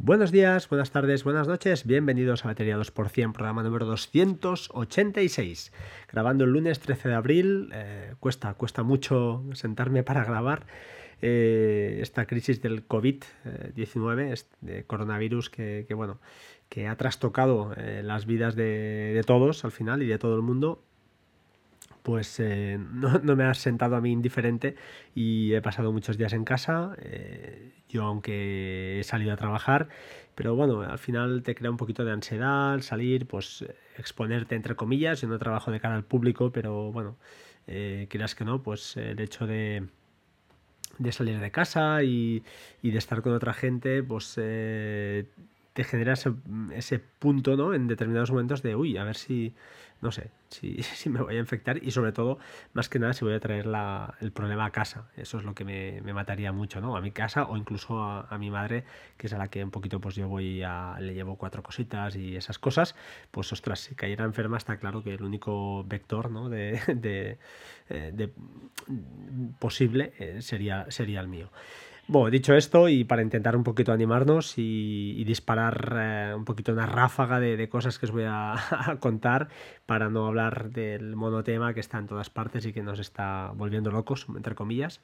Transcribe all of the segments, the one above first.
Buenos días, buenas tardes, buenas noches, bienvenidos a Batería 2%, programa número 286. Grabando el lunes 13 de abril, eh, cuesta, cuesta mucho sentarme para grabar eh, esta crisis del COVID-19, este coronavirus que, bueno, que ha trastocado eh, las vidas de, de todos al final y de todo el mundo pues eh, no, me ha sentado a mí indiferente y he pasado muchos días en casa, eh, yo aunque he salido a trabajar, pero bueno, al final te crea un poquito de ansiedad salir, pues exponerte entre comillas, yo no trabajo de cara al público, pero bueno, eh, quieras que no, pues el hecho de, de salir de casa y, y, de estar con otra gente, pues te genera ese, ese, punto, ¿no? En determinados momentos de, uy, a ver si, no sé, si, me voy a infectar y sobre todo, más que nada, si voy a traer la, el problema a casa. Eso es lo que me, me mataría mucho, ¿no? A mi casa o incluso a, mi madre, que es a la que un poquito pues yo voy a, le llevo cuatro cositas y esas cosas, pues ostras, si cayera enferma está claro que el único vector, ¿no? De, de, eh, de posible eh, sería, sería el mío. Bueno, dicho esto, y para intentar un poquito animarnos y, disparar eh, un poquito una ráfaga de, de, cosas que os voy a, a, contar, para no hablar del monotema que está en todas partes y que nos está volviendo locos, entre comillas.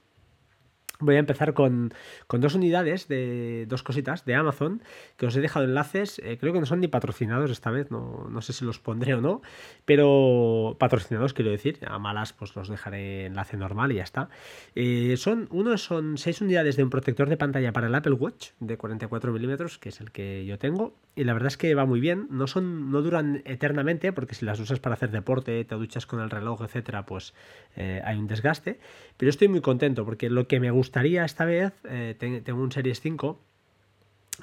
Voy a empezar con, con, dos unidades de dos cositas de Amazon que os he dejado enlaces. Eh, creo que no son ni patrocinados esta vez, no, no, sé si los pondré o no, pero patrocinados quiero decir. A malas, pues los dejaré enlace normal y ya está. Eh, son, uno son seis unidades de un protector de pantalla para el Apple Watch de 44 milímetros, que es el que yo tengo. Y la verdad es que va muy bien. No, son, no duran eternamente, porque si las usas para hacer deporte, te duchas con el reloj, etcétera, pues eh, hay un desgaste. Pero estoy muy contento porque lo que me gusta gustaría esta vez, eh, tengo un Series 5,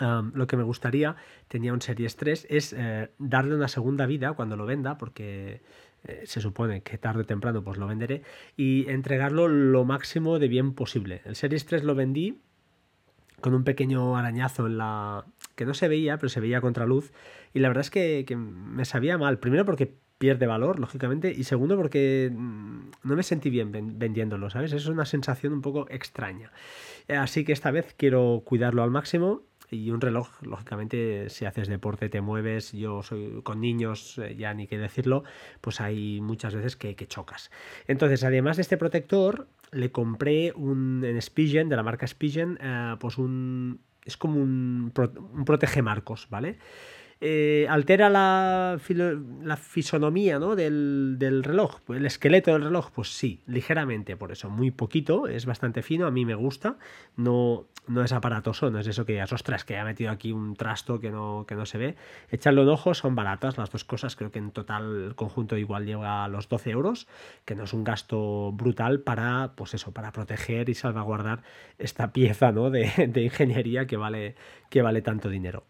um, lo que me gustaría, tenía un Series 3, es eh, darle una segunda vida cuando lo venda, porque eh, se supone que tarde o temprano pues lo venderé, y entregarlo lo máximo de bien posible. El Series 3 lo vendí con un pequeño arañazo en la que no se veía, pero se veía a contraluz, y la verdad es que me sabía mal, primero porque pierde valor, lógicamente, y segundo porque mm, no me sentí bien vendiéndolo, ¿sabes? Es una sensación un poco extraña. Así que esta vez quiero cuidarlo al máximo y un reloj, lógicamente, si haces deporte, te mueves, yo soy con niños, eh, ya ni qué decirlo, pues hay muchas veces que, que chocas. Entonces, además de este protector, le compré un en Spigen, de la marca Spigen, eh, pues un... es como un, un protege marcos, ¿vale? Eh, altera la, la fisonomía ¿no? del, reloj, el esqueleto del reloj, pues sí, ligeramente, por eso, muy poquito, es bastante fino, a mí me gusta, no, no es aparatoso, no es eso que digas, ostras, que ha metido aquí un trasto que no, que no se ve. Echarlo en ojo, son baratas las dos cosas, creo que en total el conjunto igual llega a los 12 euros, que no es un gasto brutal para, pues eso, para proteger y salvaguardar esta pieza ¿no? de, de ingeniería que vale, que vale tanto dinero.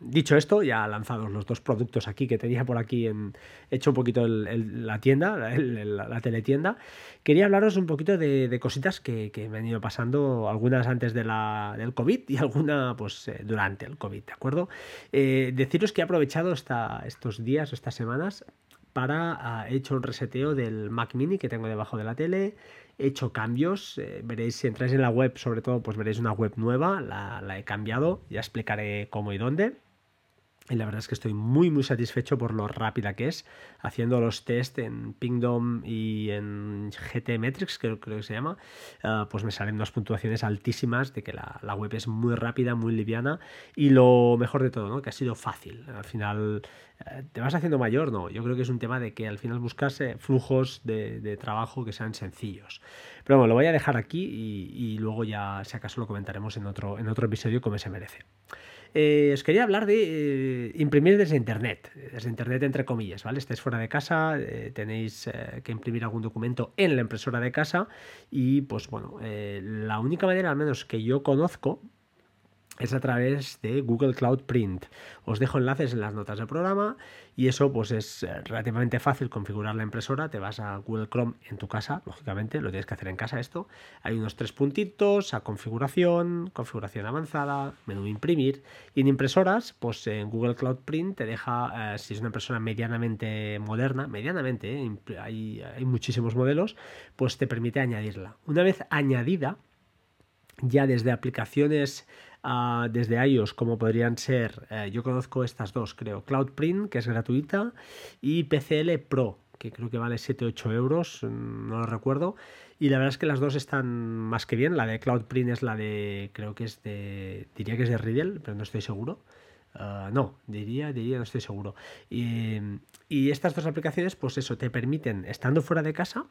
Dicho esto, ya lanzados los dos productos aquí que tenía por aquí en hecho un poquito el, la tienda, la, teletienda, quería hablaros un poquito de, cositas que, me han ido pasando, algunas antes del COVID y alguna pues eh, durante el COVID, ¿de acuerdo? Eh, deciros que he aprovechado esta, estos días, estas semanas, para, he hecho un reseteo del Mac mini que tengo debajo de la tele, he hecho cambios, eh, veréis si entráis en la web sobre todo pues veréis una web nueva, la, la he cambiado, ya explicaré cómo y dónde. Y la verdad es que estoy muy muy satisfecho por lo rápida que es, haciendo los test en Pingdom y en GT Metrics, creo, que se llama, uh, pues me salen unas puntuaciones altísimas de que la, la, web es muy rápida, muy liviana y lo mejor de todo, ¿no? que ha sido fácil. Al final, uh, ¿te vas haciendo mayor? No, yo creo que es un tema de que al final buscas eh, flujos de, de, trabajo que sean sencillos. Pero bueno, lo voy a dejar aquí y, y luego ya, si acaso, lo comentaremos en otro, en otro episodio como se merece eh, os quería hablar de eh, imprimir desde Internet, desde Internet entre comillas, ¿vale? Estáis fuera de casa, eh, tenéis que imprimir algún documento en la impresora de casa y pues bueno, la única manera al menos que yo conozco es a través de Google Cloud Print. Os dejo enlaces en las notas del programa y eso pues es eh, relativamente fácil configurar la impresora. Te vas a Google Chrome en tu casa, lógicamente, lo tienes que hacer en casa esto. Hay unos tres puntitos a configuración, configuración avanzada, menú imprimir y en impresoras, pues en Google Cloud Print te deja, eh, si es una impresora medianamente moderna, medianamente, eh, hay, hay muchísimos modelos, pues te permite añadirla. Una vez añadida, ya desde aplicaciones ah, desde iOS, como podrían ser, eh, yo conozco estas dos, creo, CloudPrint, que es gratuita, y PCL Pro, que creo que vale 7-8 euros, mm, no lo recuerdo. Y la verdad es que las dos están más que bien. La de CloudPrint es la de, creo que es de, diría que es de Riddle, pero no estoy seguro. Ah, no, diría, diría, no estoy seguro. Y, y estas dos aplicaciones, pues eso, te permiten, estando fuera de casa,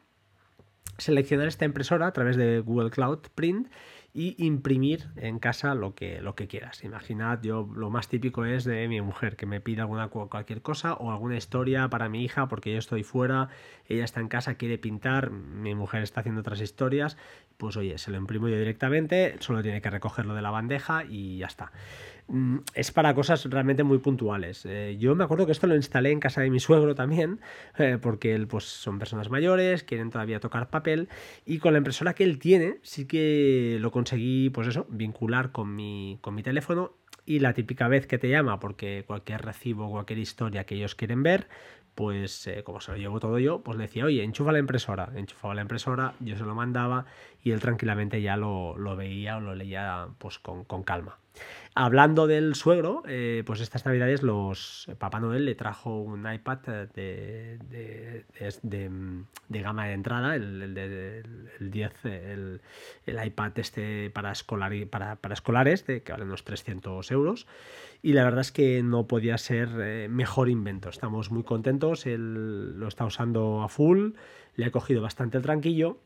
seleccionar esta impresora a través de Google Cloud Print y imprimir en casa lo que, lo que quieras. Imaginad, yo lo más típico es de mi mujer que me pida alguna cualquier cosa o alguna historia para mi hija porque yo estoy fuera, ella está en casa, quiere pintar, mi mujer está haciendo otras historias, pues oye, se lo imprimo yo directamente, solo tiene que recogerlo de la bandeja y ya está. Mm, es para cosas realmente muy puntuales. Eh, yo me acuerdo que esto lo instalé en casa de mi suegro también, eh, porque él pues son personas mayores, quieren todavía tocar papel y con la impresora que él tiene sí que lo conseguí pues eso, vincular con mi, con mi teléfono y la típica vez que te llama porque cualquier recibo, cualquier historia que ellos quieren ver, pues eh, como se lo llevo todo yo, pues le decía, oye, enchufa la impresora, enchufaba la impresora, yo se lo mandaba y él tranquilamente ya lo, lo veía o lo leía pues con, con calma. Hablando del suegro, eh, pues estas navidades los Papá Noel le trajo un iPad de, de, gama de entrada, el, el, 10, el, iPad este para, escolar, para, para escolares, de, que vale unos 300 euros. Y la verdad es que no podía ser eh, mejor invento. Estamos muy contentos, él lo está usando a full, le ha cogido bastante el tranquillo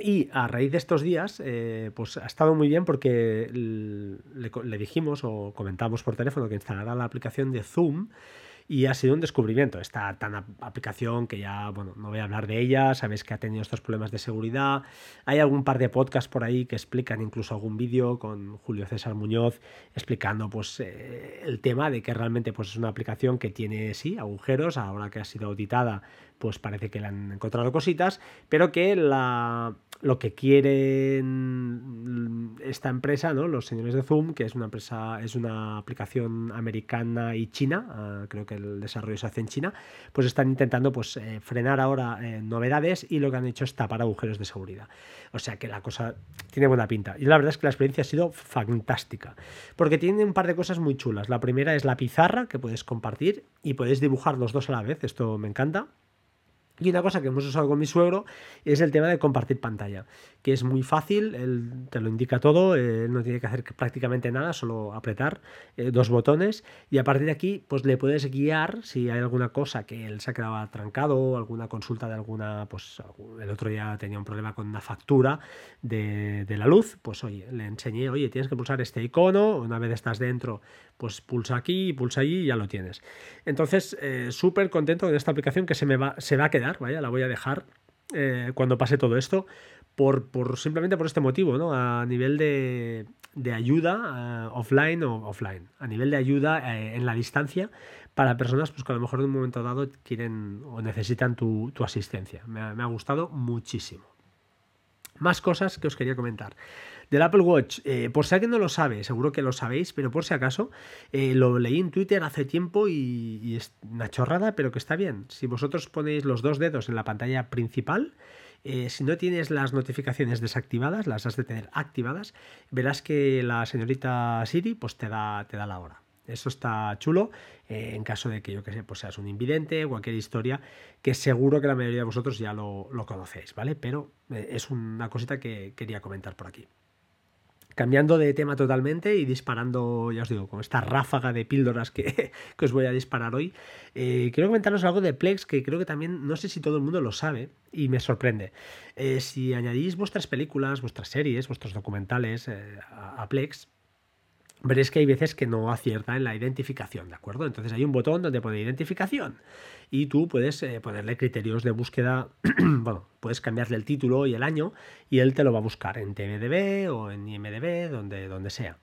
y a raíz de estos días, eh, pues ha estado muy bien porque le, dijimos o comentamos por teléfono que instalara la aplicación de Zoom y ha sido un descubrimiento. Esta tan aplicación que ya, bueno, no voy a hablar de ella, sabéis que ha tenido estos problemas de seguridad. Hay algún par de podcasts por ahí que explican incluso algún vídeo con Julio César Muñoz explicando pues eh, el tema de que realmente pues es una aplicación que tiene sí agujeros, ahora que ha sido auditada pues parece que le han encontrado cositas, pero que la, lo que quieren esta empresa, ¿no? los señores de Zoom, que es una empresa, es una aplicación americana y china, ah, creo que el desarrollo se hace en China, pues están intentando pues, eh, frenar ahora eh, novedades y lo que han hecho es tapar agujeros de seguridad. O sea que la cosa tiene buena pinta. Y la verdad es que la experiencia ha sido fantástica, porque tiene un par de cosas muy chulas. La primera es la pizarra que puedes compartir y puedes dibujar los dos a la vez, esto me encanta. Y una cosa que hemos usado con mi suegro es el tema de compartir pantalla, que es muy fácil, él te lo indica todo, él no tiene que hacer prácticamente nada, solo apretar eh, dos botones y a partir de aquí pues le puedes guiar si hay alguna cosa que él se ha quedado trancado, alguna consulta de alguna, pues el otro día tenía un problema con una factura de, de la luz, pues oye, le enseñé, oye, tienes que pulsar este icono, una vez estás dentro, pues pulsa aquí, pulsa allí y ya lo tienes. Entonces, eh, súper contento con esta aplicación que se me va, se va a quedar, vaya, la voy a dejar eh, cuando pase todo esto, por, por, simplemente por este motivo, ¿no? A nivel de, de ayuda, eh, offline o offline, a nivel de ayuda en la distancia para personas pues, que a lo mejor en un momento dado quieren o necesitan tu, tu asistencia. me ha gustado muchísimo. Más cosas que os quería comentar. Del Apple Watch, eh, por si alguien no lo sabe, seguro que lo sabéis, pero por si acaso, eh, lo leí en Twitter hace tiempo y, es una chorrada, pero que está bien. Si vosotros ponéis los dos dedos en la pantalla principal, eh, si no tienes las notificaciones desactivadas, las has de tener activadas, verás que la señorita Siri pues te da, te da la hora. Eso está chulo en caso de que yo que sé, pues seas un invidente, cualquier historia, que seguro que la mayoría de vosotros ya lo, conocéis, ¿vale? Pero es una cosita que quería comentar por aquí. Cambiando de tema totalmente y disparando, ya os digo, con esta ráfaga de píldoras que, os voy a disparar hoy, eh, quiero comentaros algo de Plex que creo que también, no sé si todo el mundo lo sabe y me sorprende. Eh, si añadís vuestras películas, vuestras series, vuestros documentales eh, a Plex, veréis que hay veces que no acierta en la identificación, ¿de acuerdo? Entonces hay un botón donde pone identificación y tú puedes eh, ponerle criterios de búsqueda, bueno, puedes cambiarle el título y el año y él te lo va a buscar en TMDB o en IMDB, donde, donde sea.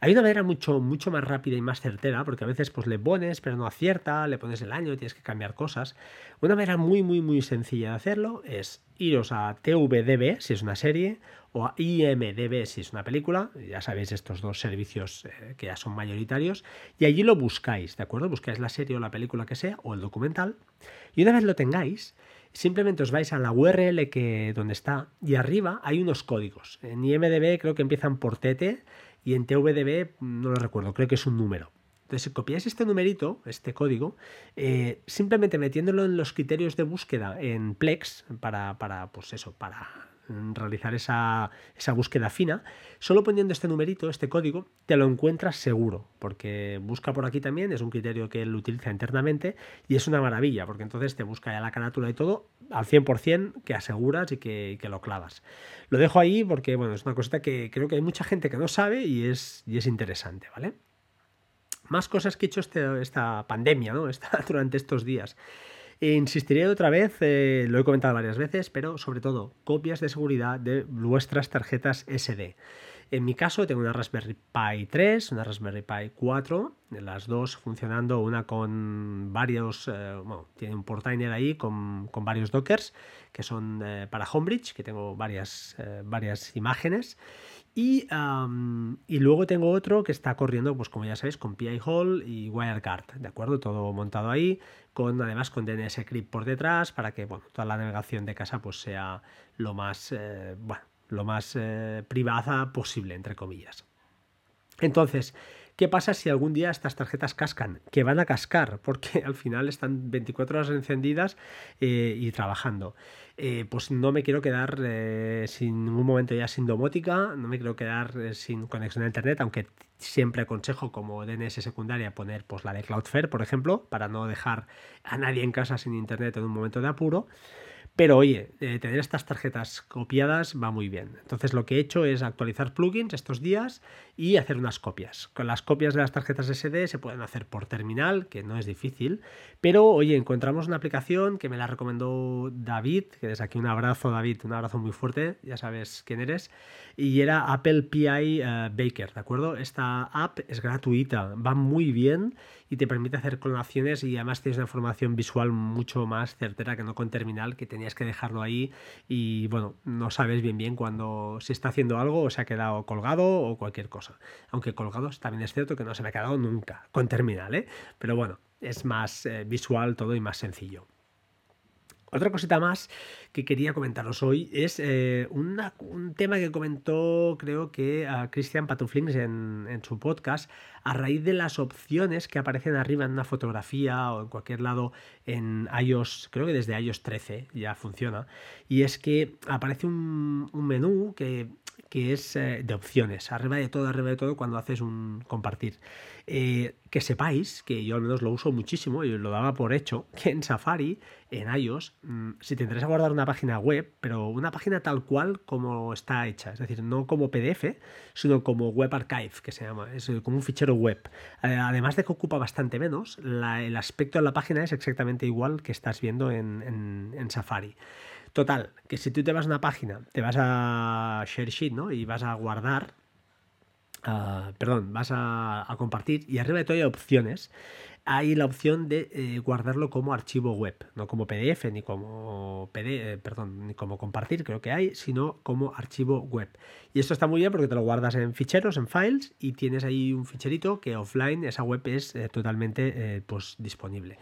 Hay una manera mucho, mucho más rápida y más certera, porque a veces pues le pones, pero no acierta, le pones el año, tienes que cambiar cosas. Una manera muy, muy, muy sencilla de hacerlo es iros a TVDB, si es una serie, o a IMDB, si es una película. Ya sabéis, estos dos servicios eh, que ya son mayoritarios. Y allí lo buscáis, ¿de acuerdo? Buscáis la serie o la película que sea, o el documental. Y una vez lo tengáis, simplemente os vais a la URL que, donde está y arriba hay unos códigos. En IMDB creo que empiezan por TT y en TVDB no lo recuerdo, creo que es un número. Entonces, si copiáis este numerito, este código, eh, simplemente metiéndolo en los criterios de búsqueda en Plex, para, para pues eso, para realizar esa, búsqueda fina, solo poniendo este numerito, este código, te lo encuentras seguro, porque busca por aquí también, es un criterio que él utiliza internamente y es una maravilla, porque entonces te busca ya la carátula y todo al 100% que aseguras y que, lo clavas. Lo dejo ahí porque, bueno, es una cosita que creo que hay mucha gente que no sabe y es, y es interesante, ¿vale? Más cosas que he hecho este, esta pandemia, ¿no? durante estos días. Insistiré otra vez, eh, lo he comentado varias veces, pero sobre todo copias de seguridad de vuestras tarjetas SD. En mi caso tengo una Raspberry Pi 3, una Raspberry Pi 4, las dos funcionando, una con varios, eh, bueno, tiene un portainer ahí con, varios dockers que son eh, para Homebridge, que tengo varias, varias imágenes. Y, y, luego tengo otro que está corriendo, pues como ya sabéis, con PI Hall y WireGuard, ¿de acuerdo? Todo montado ahí, con además con DNS Crypt por detrás, para que bueno, toda la navegación de casa pues sea lo más, eh, bueno, lo más eh, privada posible, entre comillas. Entonces, ¿Qué pasa si algún día estas tarjetas cascan? Que van a cascar, porque al final están 24 horas encendidas eh, y trabajando. Eh, pues no me quiero quedar sin ningún momento ya sin domótica, no me quiero quedar sin conexión a internet, aunque siempre aconsejo como DNS secundaria poner pues, la de Cloudflare, por ejemplo, para no dejar a nadie en casa sin internet en un momento de apuro. Pero oye, eh, tener estas tarjetas copiadas va muy bien. Entonces lo que he hecho es actualizar plugins estos días y hacer unas copias. Con las copias de las tarjetas SD se pueden hacer por terminal, que no es difícil. Pero oye, encontramos una aplicación que me la recomendó David, que desde aquí un abrazo David, un abrazo muy fuerte, ya sabes quién eres. Y era Apple PI eh, Baker, ¿de acuerdo? Esta app es gratuita, va muy bien y te permite hacer clonaciones y además tienes una información visual mucho más certera que no con terminal, que tenías que dejarlo ahí y bueno, no sabes bien bien cuando se está haciendo algo o se ha quedado colgado o cualquier cosa. Aunque colgados también es cierto que no se me ha quedado nunca con terminal, ¿eh? Pero bueno, es más eh, visual todo y más sencillo. Otra cosita más que quería comentaros hoy es eh, un tema que comentó, creo que a Christian Patuflings en, en, su podcast, a raíz de las opciones que aparecen arriba en una fotografía o en cualquier lado en iOS, creo que desde iOS 13 ya funciona, y es que aparece un, un menú que que es eh, de opciones, arriba de todo, arriba de todo cuando haces un compartir. Eh, que sepáis, que yo al menos lo uso muchísimo y lo daba por hecho, que en Safari, en iOS, mm, si te interesa guardar una página web, pero una página tal cual como está hecha, es decir, no como PDF, sino como Web Archive, que se llama, es como un fichero web. Eh, además de que ocupa bastante menos, el aspecto de la página es exactamente igual que estás viendo en, en Safari. Total, que si tú te vas a una página, te vas a ShareSheet, ¿no? Y vas a guardar, ah, perdón, vas a, compartir y arriba de todo hay opciones. Hay la opción de eh, guardarlo como archivo web, no como PDF ni como PD, eh, ni como compartir, creo que hay, sino como archivo web. Y esto está muy bien porque te lo guardas en ficheros, en files, y tienes ahí un ficherito que offline esa web es eh, totalmente pues, disponible.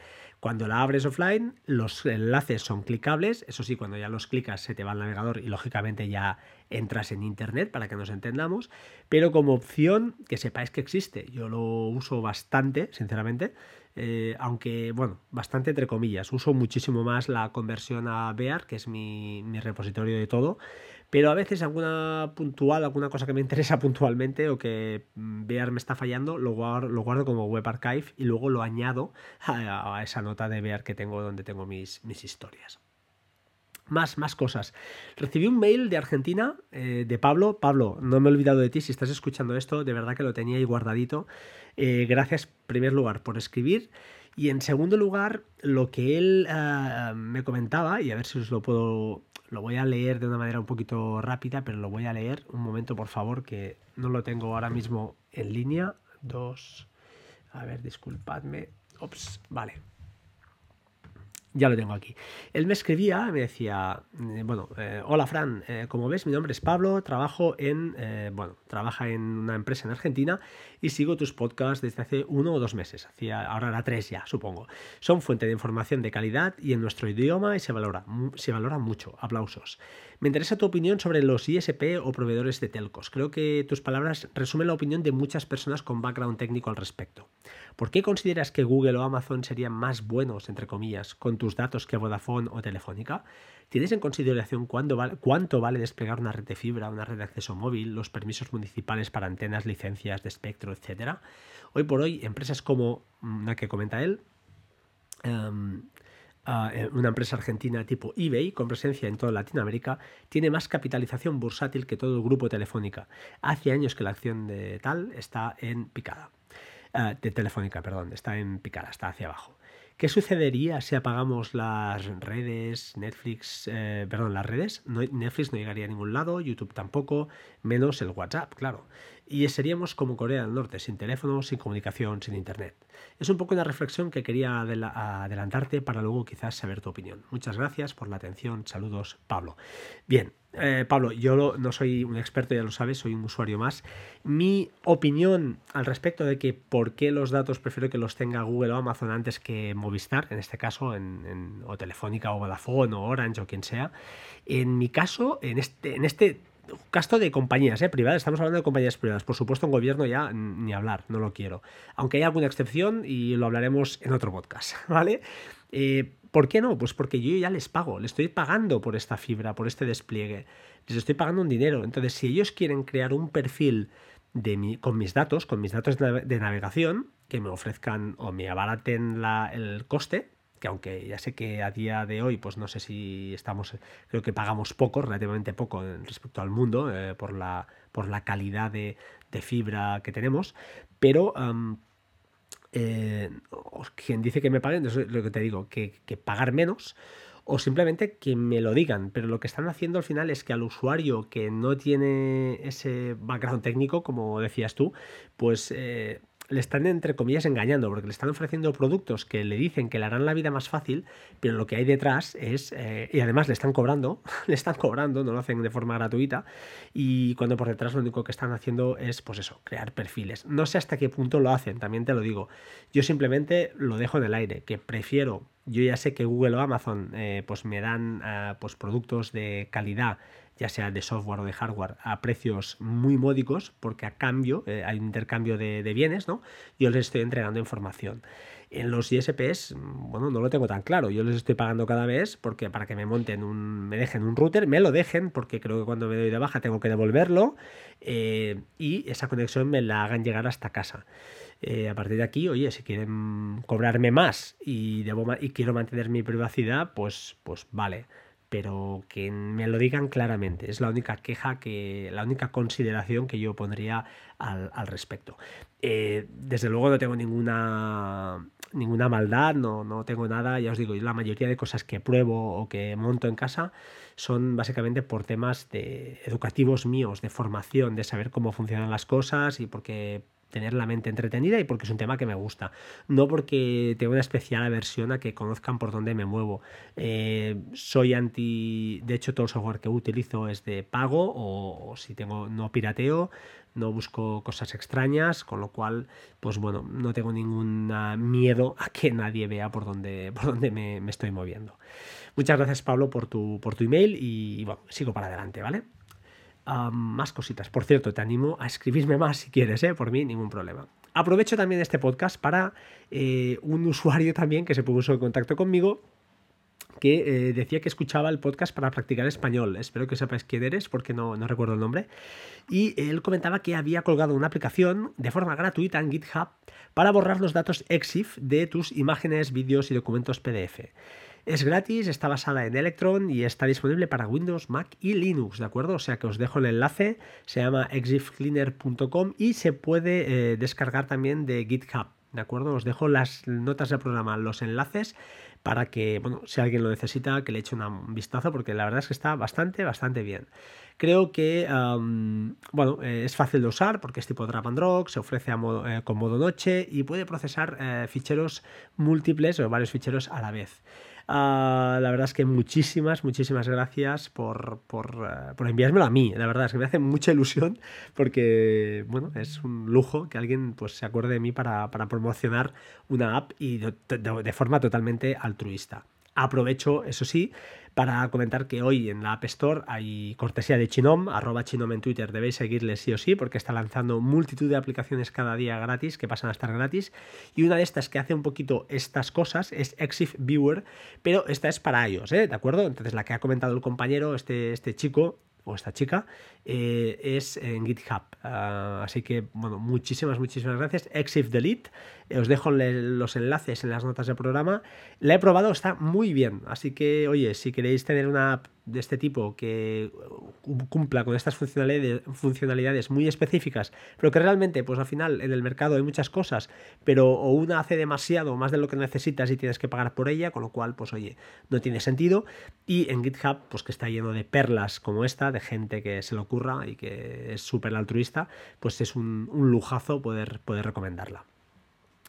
Cuando la abres offline, los enlaces son clicables, eso sí, cuando ya los clicas se te va al navegador y lógicamente ya entras en internet para que nos entendamos, pero como opción que sepáis que existe, yo lo uso bastante, sinceramente, eh, aunque, bueno, bastante entre comillas, uso muchísimo más la conversión a Bear, que es mi, mi repositorio de todo, pero a veces alguna puntual, alguna cosa que me interesa puntualmente o que mm, Bear me está fallando, lo guardo, lo guardo como web archive y luego lo añado a, esa nota de Bear que tengo donde tengo mis, mis historias. Más, más cosas. Recibí un mail de Argentina, eh, de Pablo. Pablo, no me he olvidado de ti. Si estás escuchando esto, de verdad que lo tenía ahí guardadito. Eh, gracias, en primer lugar, por escribir. Y en segundo lugar, lo que él eh, me comentaba, y a ver si os lo puedo lo voy a leer de una manera un poquito rápida, pero lo voy a leer. Un momento, por favor, que no lo tengo ahora mismo en línea. Dos. A ver, disculpadme. Ops, vale. Ya lo tengo aquí. Él me escribía, me decía, eh, bueno, eh, hola Fran, eh, como ves mi nombre es Pablo, trabajo en, bueno, trabaja en una empresa en Argentina y sigo tus podcasts desde hace uno o dos meses, hacía, ahora era tres ya, supongo. Son fuente de información de calidad y en nuestro idioma y se valora, se valora mucho. Aplausos. Me interesa tu opinión sobre los ISP o proveedores de telcos. Creo que tus palabras resumen la opinión de muchas personas con background técnico al respecto. ¿Por qué consideras que Google o Amazon serían más buenos, entre comillas, con tus datos que Vodafone o Telefónica? ¿Tienes en consideración cuánto vale, desplegar una red de fibra, una red de acceso móvil, los permisos municipales para antenas, licencias de espectro, etcétera? Hoy por hoy, empresas como la que comenta él, em, una empresa argentina tipo eBay, con presencia en toda Latinoamérica, tiene más capitalización bursátil que todo el grupo Telefónica. Hace años que la acción de tal está en picada. Ah, de Telefónica, perdón, está en picada, está hacia abajo. ¿Qué sucedería si apagamos las redes, Netflix, eh, perdón, las redes? Netflix no llegaría a ningún lado, YouTube tampoco, menos el WhatsApp, claro y seríamos como Corea del Norte, sin teléfono, sin comunicación, sin internet. Es un poco una reflexión que quería adelantarte para luego quizás saber tu opinión. Muchas gracias por la atención. Saludos, Pablo. Bien, eh, Pablo, yo no soy un experto, ya lo sabes, soy un usuario más. Mi opinión al respecto de que por qué los datos prefiero que los tenga Google o Amazon antes que Movistar, en este caso, en, o Telefónica o Vodafone o Orange o quien sea, en mi caso, en este, en este casto de compañías ¿eh? privadas, estamos hablando de compañías privadas. Por supuesto, en gobierno ya ni hablar, no lo quiero. Aunque hay alguna excepción y lo hablaremos en otro podcast, ¿vale? Eh, ¿Por qué no? Pues porque yo ya les pago, les estoy pagando por esta fibra, por este despliegue, les estoy pagando un dinero. Entonces, si ellos quieren crear un perfil de mi, con mis datos, con mis datos de navegación, que me ofrezcan o me abaraten la, el coste, que aunque ya sé que a día de hoy, pues no sé si estamos, creo que pagamos poco, relativamente poco respecto al mundo, eh, por, la, por la calidad de, fibra que tenemos, pero eh, quien dice que me paguen, es lo que te digo, que, que pagar menos o simplemente que me lo digan, pero lo que están haciendo al final es que al usuario que no tiene ese background técnico, como decías tú, pues eh, le están entre comillas engañando porque le están ofreciendo productos que le dicen que le harán la vida más fácil, pero lo que hay detrás es, eh, y además le están cobrando, le están cobrando, no lo hacen de forma gratuita, y cuando por detrás lo único que están haciendo es, pues eso, crear perfiles. No sé hasta qué punto lo hacen, también te lo digo. Yo simplemente lo dejo en el aire, que prefiero, yo ya sé que Google o Amazon eh, pues me dan eh, pues productos de calidad ya sea de software o de hardware, a precios muy módicos, porque a cambio eh, hay un intercambio de, bienes, ¿no? Yo les estoy entregando información. En los ISPs, bueno, no lo tengo tan claro. Yo les estoy pagando cada vez porque para que me monten un, me dejen un router, me lo dejen, porque creo que cuando me doy de baja tengo que devolverlo eh, y esa conexión me la hagan llegar hasta casa. Eh, a partir de aquí, oye, si quieren cobrarme más y, debo, y quiero mantener mi privacidad, pues, pues vale pero que me lo digan claramente. Es la única queja que, la única consideración que yo pondría al, respecto. Eh, desde luego no tengo ninguna ninguna maldad, no, no tengo nada, ya os digo, la mayoría de cosas que pruebo o que monto en casa son básicamente por temas de educativos míos, de formación, de saber cómo funcionan las cosas y porque tener la mente entretenida y porque es un tema que me gusta. No porque tengo una especial aversión a que conozcan por dónde me muevo. Eh, soy anti. De hecho, todo el software que utilizo es de pago o, si tengo no pirateo, no busco cosas extrañas, con lo cual, pues bueno, no tengo ningún miedo a que nadie vea por dónde, por dónde me, estoy moviendo. Muchas gracias, Pablo, por tu, por tu email y bueno, sigo para adelante, ¿vale? Más cositas. Por cierto, te animo a escribirme más si quieres, ¿eh? por mí ningún problema. Aprovecho también este podcast para eh, un usuario también que se puso en contacto conmigo que eh, decía que escuchaba el podcast para practicar español. Espero que sepáis quién eres porque no, no, recuerdo el nombre. Y él comentaba que había colgado una aplicación de forma gratuita en GitHub para borrar los datos EXIF de tus imágenes, vídeos y documentos PDF. Es gratis, está basada en Electron y está disponible para Windows, Mac y Linux, ¿de acuerdo? O sea que os dejo el enlace, se llama exifcleaner.com y se puede eh, descargar también de GitHub, ¿de acuerdo? Os dejo las notas del programa, los enlaces para que, bueno, si alguien lo necesita, que le eche un vistazo, porque la verdad es que está bastante, bastante bien. Creo que, bueno, eh, es fácil de usar porque es tipo drag and se ofrece eh, con modo noche y puede procesar ficheros múltiples o varios ficheros a la vez. Ah, la verdad es que muchísimas, muchísimas gracias por, por, eh, por, enviármelo a mí. La verdad es que me hace mucha ilusión porque, bueno, es un lujo que alguien pues, se acuerde de mí para, para promocionar una app y de, de forma totalmente altruista. Aprovecho, eso sí, para comentar que hoy en la App Store hay cortesía de Chinom, arroba Chinom en Twitter, debéis seguirle sí o sí porque está lanzando multitud de aplicaciones cada día gratis que pasan a estar gratis y una de estas que hace un poquito estas cosas es Exif Viewer, pero esta es para ellos, ¿eh? ¿de acuerdo? Entonces la que ha comentado el compañero, este, este chico, o esta chica, eh, es en GitHub. Ah, así que, bueno, muchísimas, muchísimas gracias. Exif Delete. Eh, os dejo los enlaces en las notas del programa. La he probado, está muy bien. Así que, oye, si queréis tener una de este tipo que cumpla con estas funcionalidades, muy específicas, pero que realmente, pues al final en el mercado hay muchas cosas, pero o una hace demasiado, más de lo que necesitas y tienes que pagar por ella, con lo cual, pues oye, no tiene sentido. Y en GitHub, pues que está lleno de perlas como esta, de gente que se lo ocurra y que es súper altruista, pues es un, un lujazo poder, poder recomendarla.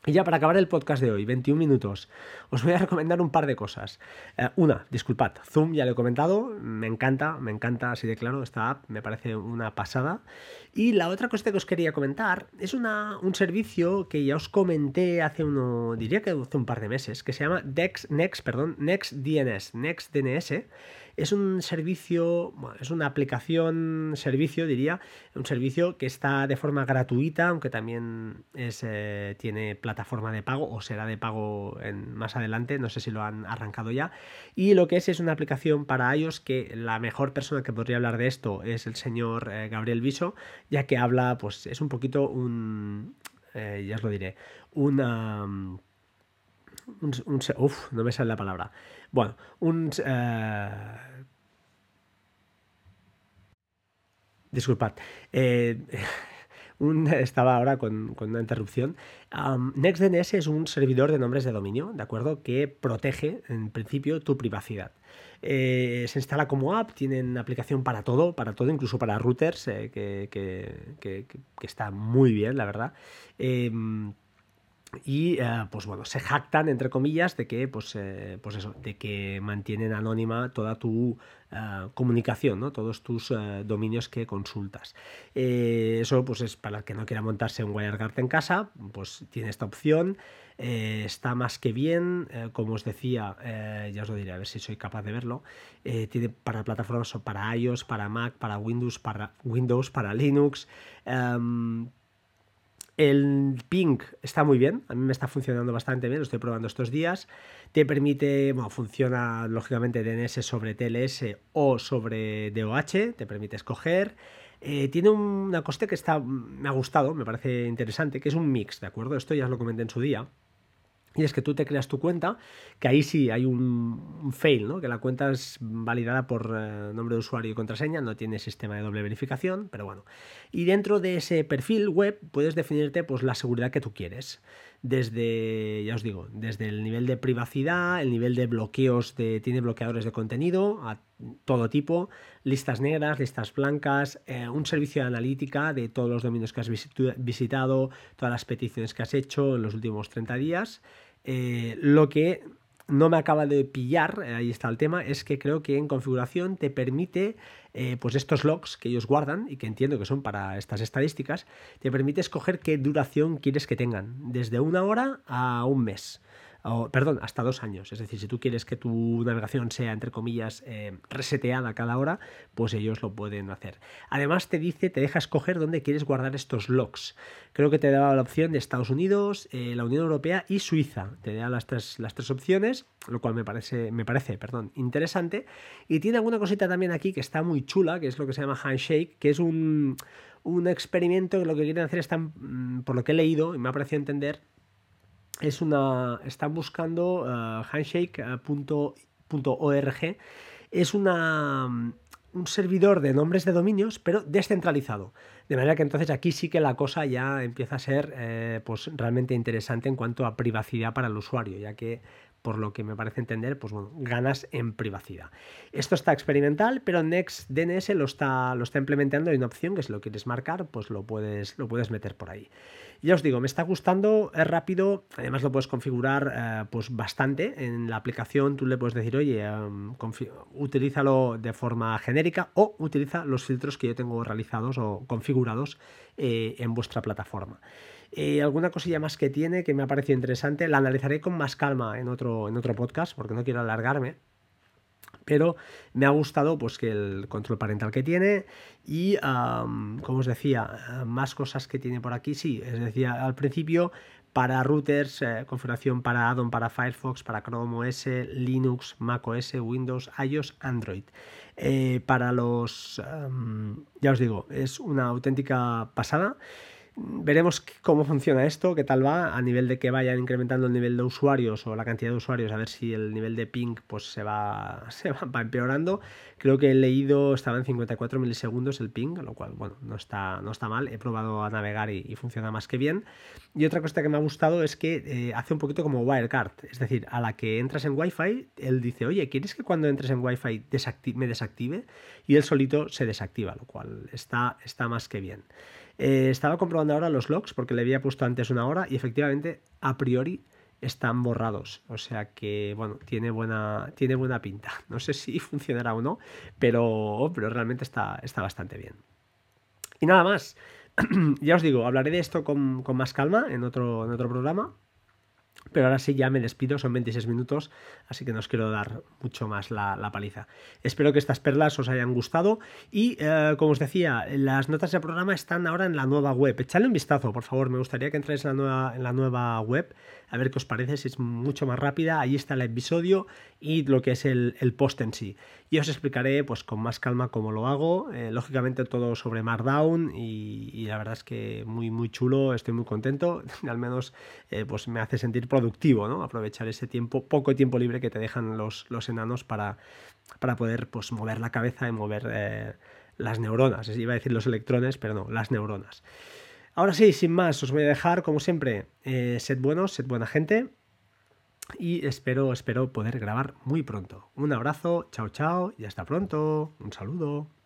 Y ya para acabar el podcast de hoy, 21 minutos, os voy a recomendar un par de cosas. Eh, una, disculpad, Zoom ya lo he comentado, me encanta, me encanta así de claro, esta app me parece una pasada. Y la otra cosa que os quería comentar es una, un servicio que ya os comenté hace uno, diría que hace un par de meses, que se llama Dex, Next, perdón, NextDNS, NextDNS es un servicio, es una aplicación, servicio diría, un servicio que está de forma gratuita, aunque también es, eh, tiene plataforma de pago o será de pago más adelante, no sé si lo han arrancado ya. Y lo que es es una aplicación para iOS que la mejor persona que podría hablar de esto es el señor eh, Gabriel Viso, ya que habla, pues es un poquito un, eh, ya os lo diré, una... Un, un, uf, no me sale la palabra. Bueno, un... Eh, disculpad. Eh, estaba ahora con, una interrupción. NextDNS es un servidor de nombres de dominio, ¿de acuerdo? Que protege, en principio, tu privacidad. Eh, se instala como app, tienen aplicación para todo, para todo, incluso para routers, que, que, está muy bien, la verdad. Y eh, pues bueno, se jactan entre comillas de que pues, eh, pues eso, de que mantienen anónima toda tu eh, comunicación, ¿no? todos tus dominios que consultas. eso pues es para el que no quiera montarse un WireGuard en casa, pues tiene esta opción. está más que bien, como os decía, ya os lo diré, a ver si soy capaz de verlo. tiene para plataformas para iOS, para Mac, para Windows, para Windows, para Linux. Em, el ping está muy bien, a mí me está funcionando bastante bien, lo estoy probando estos días. Te permite, bueno, funciona lógicamente DNS sobre TLS o sobre DOH, te permite escoger. Eh, tiene una coste que está, me ha gustado, me parece interesante, que es un mix, ¿de acuerdo? Esto ya os lo comenté en su día. Y es que tú te creas tu cuenta, que ahí sí hay un, fail, ¿no? que la cuenta es validada por eh, nombre de usuario y contraseña, no tiene sistema de doble verificación, pero bueno. Y dentro de ese perfil web puedes definirte pues, la seguridad que tú quieres. Desde, ya os digo, desde el nivel de privacidad, el nivel de bloqueos, de, tiene bloqueadores de contenido a todo tipo, listas negras, listas blancas, eh, un servicio de analítica de todos los dominios que has visitado, todas las peticiones que has hecho en los últimos 30 días eh, lo que no me acaba de pillar, eh, ahí está el tema, es que creo que en configuración te permite, eh, pues estos logs que ellos guardan y que entiendo que son para estas estadísticas, te permite escoger qué duración quieres que tengan, desde una hora a un mes perdón, hasta dos años. Es decir, si tú quieres que tu navegación sea, entre comillas, eh, reseteada cada hora, pues ellos lo pueden hacer. Además, te dice, te deja escoger dónde quieres guardar estos logs. Creo que te da la opción de Estados Unidos, eh, la Unión Europea y Suiza. Te da las tres, las tres opciones, lo cual me parece, me parece perdón, interesante. Y tiene alguna cosita también aquí que está muy chula, que es lo que se llama Handshake, que es un, un experimento que lo que quieren hacer están, mm, por lo que he leído y me ha parecido entender, es una. Están buscando uh, handshake.org. Es una, un servidor de nombres de dominios, pero descentralizado. De manera que entonces aquí sí que la cosa ya empieza a ser eh, pues realmente interesante en cuanto a privacidad para el usuario, ya que por lo que me parece entender, pues bueno, ganas en privacidad. Esto está experimental, pero NextDNS lo está, lo está implementando. Hay una opción que si lo quieres marcar, pues lo puedes, lo puedes meter por ahí. Ya os digo, me está gustando, es rápido, además lo puedes configurar eh, pues bastante. En la aplicación tú le puedes decir, oye, um, utilízalo de forma genérica o utiliza los filtros que yo tengo realizados o configurados eh, en vuestra plataforma. Eh, alguna cosilla más que tiene que me ha parecido interesante, la analizaré con más calma en otro, en otro podcast porque no quiero alargarme. Pero me ha gustado pues, que el control parental que tiene y, como os decía, más cosas que tiene por aquí. Sí, es decir, al principio para routers, eh, configuración para addon, para Firefox, para Chrome OS, Linux, Mac OS, Windows, iOS, Android. Eh, para los, ya os digo, es una auténtica pasada. Veremos cómo funciona esto, qué tal va, a nivel de que vayan incrementando el nivel de usuarios o la cantidad de usuarios, a ver si el nivel de ping pues, se, va, se va, empeorando. Creo que he leído, estaba en 54 milisegundos el ping, lo cual, bueno, no está, no está mal. He probado a navegar y, funciona más que bien. Y otra cosa que me ha gustado es que eh, hace un poquito como Wirecard, es decir, a la que entras en Wi-Fi, él dice, oye, ¿quieres que cuando entres en Wi-Fi me desactive? Y él solito se desactiva, lo cual está, está más que bien. Eh, estaba comprobando ahora los logs porque le había puesto antes una hora y efectivamente a priori están borrados. O sea que, bueno, tiene buena, tiene buena pinta. No sé si funcionará o no, pero, pero realmente está, está bastante bien. Y nada más. ya os digo, hablaré de esto con, con más calma en otro, en otro programa. Pero ahora sí ya me despido, son 26 minutos, así que no os quiero dar mucho más la, paliza. Espero que estas perlas os hayan gustado y, eh, como os decía, las notas del programa están ahora en la nueva web. Echadle un vistazo, por favor, me gustaría que entréis en la nueva, en la nueva web a ver qué os parece, si es mucho más rápida. Ahí está el episodio y lo que es el, post en sí. Y os explicaré pues con más calma cómo lo hago. Eh, lógicamente todo sobre Markdown y, la verdad es que muy muy chulo, estoy muy contento. Al menos eh, pues me hace sentir productivo, ¿no? Aprovechar ese tiempo, poco tiempo libre que te dejan los, los enanos para, para poder pues mover la cabeza y mover eh, las neuronas. Iba a decir los electrones, pero no, las neuronas. Ahora sí, sin más, os voy a dejar, como siempre, eh, sed buenos, sed buena gente. Y espero, espero poder grabar muy pronto. Un abrazo, chao, chao y hasta pronto. Un saludo.